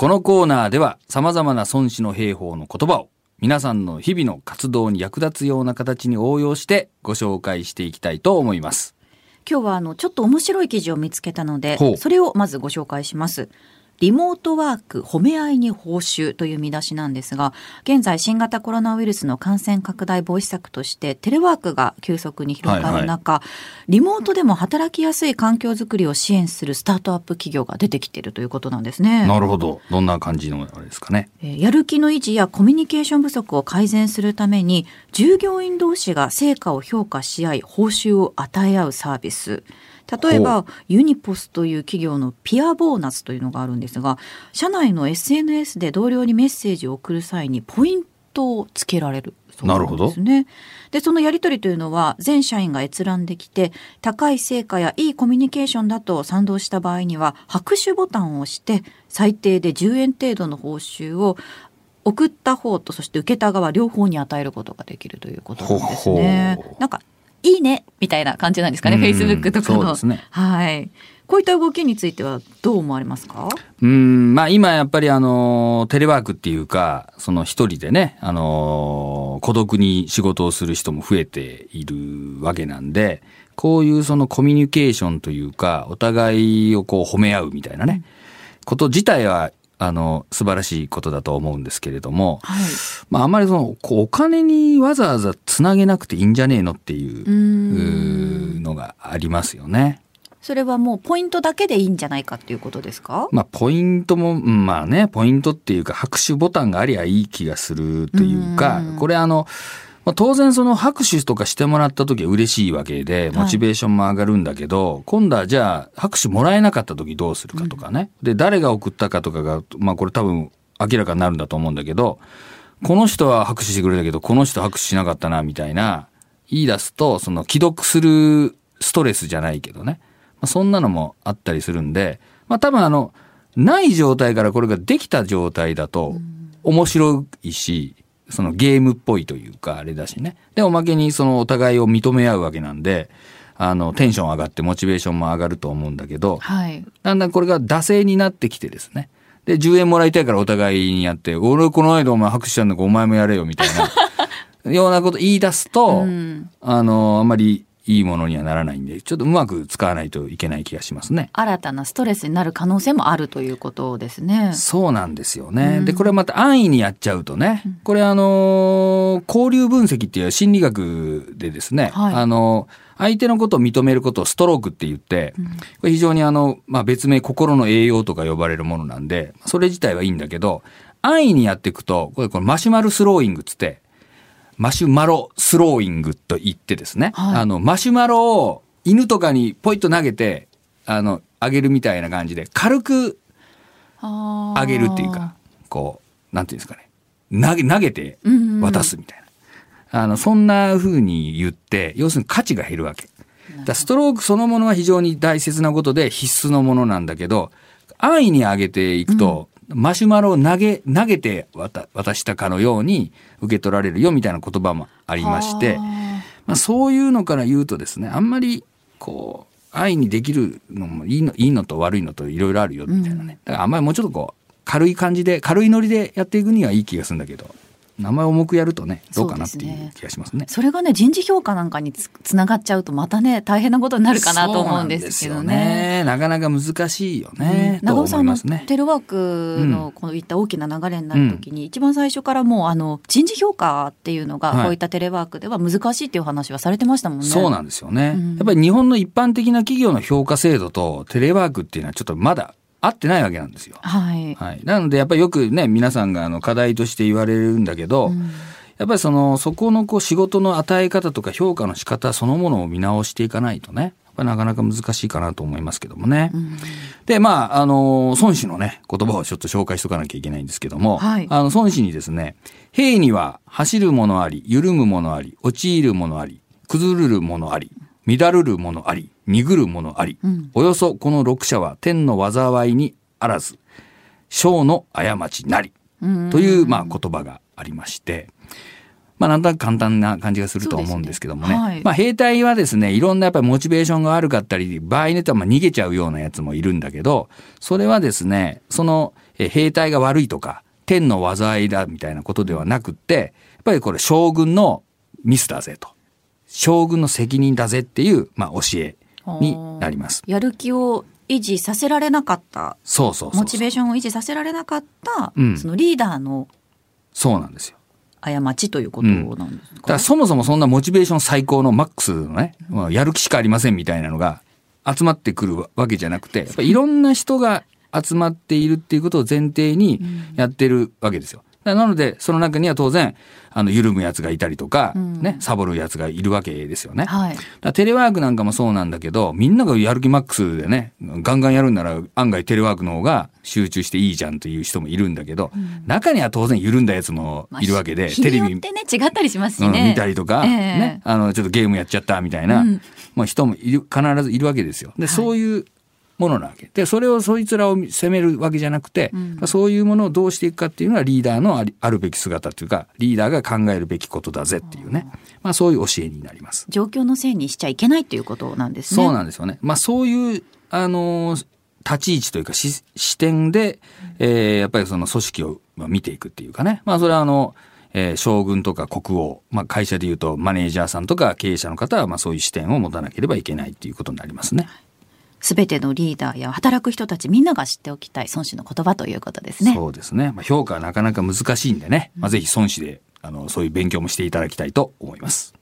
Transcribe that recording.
このコーナーでは様々な孫子の兵法の言葉を皆さんの日々の活動に役立つような形に応用してご紹介していきたいと思います。今日はあのちょっと面白い記事を見つけたのでそれをまずご紹介します。リモートワーク褒め合いに報酬という見出しなんですが現在新型コロナウイルスの感染拡大防止策としてテレワークが急速に広がる中、リモートでも働きやすい環境づくりを支援するスタートアップ企業が出てきているということなんですね。なるほど。どんな感じのあれですかね？えーやる気の維持やコミュニケーション不足を改善するために従業員同士が成果を評価し合い報酬を与え合うサービス例えばユニポスという企業のピアボーナスというのがあるんですが社内の SNS で同僚にメッセージを送る際にポイントをつけられるそうなんですね。でそのやり取りというのは全社員が閲覧できて高い成果やいいコミュニケーションだと賛同した場合には拍手ボタンを押して最低で10円程度の報酬を送った方とそして受けた側両方に与えることができるということなんですねほうほ。うなんかいいねみたいな感じなんですかね、うんフェイスブックとかの。ねはい。こういった動きについてはどう思われますか？うん、まあ今やっぱりあの、テレワークっていうか、その一人でね、あの、孤独に仕事をする人も増えているわけなんで、こういうそのコミュニケーションというか、お互いをこう褒め合うみたいなね、こと自体は、あの、素晴らしいことだと思うんですけれども、はい。まああんまりその、こうお金にわざわざつなげなくていいんじゃねえのっていうのがありますよね。それはもうポイントだけでいいんじゃないかっていうことですか？まあ、ポイントも、うんまあね、ポイントっていうか、拍手ボタンがありゃいい気がするというかうん、これあの、まあ、当然その拍手とかしてもらった時は嬉しいわけで、モチベーションも上がるんだけど、今度はじゃあ、拍手もらえなかった時どうするかとかね。で、誰が送ったかとかが、まあこれ多分明らかになるんだと思うんだけど、この人は拍手してくれたけど、この人拍手しなかったな、みたいな、言い出すと、その既読するストレスじゃないけどね。まあ、そんなのもあったりするんで、まあ多分あの、ない状態からこれができた状態だと面白いし、そのゲームっぽいというかあれだしね。で、おまけにそのお互いを認め合うわけなんで、あの、テンション上がってモチベーションも上がると思うんだけど、はい。だんだんこれが惰性になってきてですね。で、10円もらいたいからお互いにやって、俺この間お前拍手したんだからお前もやれよみたいな、ようなこと言い出すと、うんあの、あんまりいいものにはならないんで、ちょっとうまく使わないといけない気がしますね。新たなストレスになる可能性もあるということですね。そうなんですよね。うんで、これはまた安易にやっちゃうとね、これあのー交流分析っていう心理学でですね、はいあの相手のことを認めることをストロークって言って、これ非常にあの、まあ、別名心の栄養とか呼ばれるものなんで、それ自体はいいんだけど、安易にやっていくと、これこれマシュマロスローイングっつって、マシュマロスローイングと言ってですね、はいあの、マシュマロを犬とかにポイッと投げて、あの、あげるみたいな感じで、軽くああげるっていうか、こう、なんていうんですかね。投げ、投げて渡すみたいな。あの、そんな風に言って、要するに価値が減るわけ。だストロークそのものは非常に大切なことで必須のものなんだけど、安易に上げていくと、マシュマロを投げ、投げて渡渡したかのように受け取られるよみたいな言葉もありまして、まあ、そういうのから言うとですね、あんまり、こう、愛にできるのもいいの、いいのと悪いのといろいろあるよ、みたいなね。だからあんまりもうちょっとこう、軽い感じで、軽いノリでやっていくにはいい気がするんだけど、名前重くやるとね、どうかなっていそう気がしますね。それがね人事評価なんかにつつながっちゃうとまたね大変なことになるかなと思うんですけどね。ね。なかなか難しいよね。と長尾さんのね。テレワークのこういった大きな流れになるときに、一番最初からもうあの人事評価っていうのがはいこういったテレワークでは難しいっていう話はされてましたもんね。そうなんですよね、うんやっぱり日本の一般的な企業の評価制度とテレワークっていうのはちょっとまだ合ってないわけなんですよ。はい。はい。なのでやっぱりよくね、皆さんがあの課題として言われるんだけど、うんやっぱりその、そこのこう仕事の与え方とか評価の仕方そのものを見直していかないとね、やっぱりなかなか難しいかなと思いますけどもね。うんで、まあ、あの、孫子のね、言葉をちょっと紹介しとかなきゃいけないんですけども、はいあの、孫子にですね、兵には走るものあり、緩むものあり、陥るものあり、崩るものあり、乱るるものあり、鈍るものあり、うんおよそこの六者は天の災いにあらず、小の過ちなり、うんという、まあ、言葉がありまして、まあなんとなく簡単な感じがすると思うんですけどもね。ねはいまあ兵隊はですね、いろんなやっぱりモチベーションが悪かったり、場合によってはまあ逃げちゃうようなやつもいるんだけど、それはですね、そのえ兵隊が悪いとか、天の災いだみたいなことではなくって、やっぱりこれ将軍のミスだぜと。将軍の責任だぜっていう、まあ教えになります。やる気を維持させられなかったそうそう。モチベーションを維持させられなかった、うんそのリーダーのそうなんですよ。過ちということなんですだかか、らそもそもそんなモチベーション最高のマックスのね、まあやる気しかありませんみたいなのが集まってくるわけじゃなくて、やっぱいろんな人が集まっているっていうことを前提にやってるわけですよ。なので、その中には当然、あの、緩むやつがいたりとか、うん。ね、サボるやつがいるわけですよね。はい。テレワークなんかもそうなんだけど、みんながやる気マックスでね、ガンガンやるんなら案外テレワークの方が集中していいじゃんという人もいるんだけど、中には当然緩んだやつもいるわけで、日テレビってね違ったりしますしうんね、見たりとか、ええ。ね、あの、ちょっとゲームやっちゃったみたいな、うん。まあ人もいる、必ずいるわけですよ。で、はい。そういうものなわけ。で、それをそいつらを責めるわけじゃなくて、うんまあそういうものをどうしていくかっていうのはリーダーのありあるべき姿というか、リーダーが考えるべきことだぜっていうね、まあそういう教えになります。状況のせいにしちゃいけないということなんですね。そうなんですよね。まあそういう、あのー立ち位置というかし視点で、えーやっぱりその組織をまあ見ていくっていうかね。まあそれはあの、えー将軍とか国王、まあ会社でいうとマネージャーさんとか経営者の方はまあそういう視点を持たなければいけないっていうことになりますね。すべてのリーダーや働く人たちみんなが知っておきたい孫子の言葉ということですね。そうですね。まあ評価はなかなか難しいんでね。まあぜひ孫子で、あの、そういう勉強もしていただきたいと思います。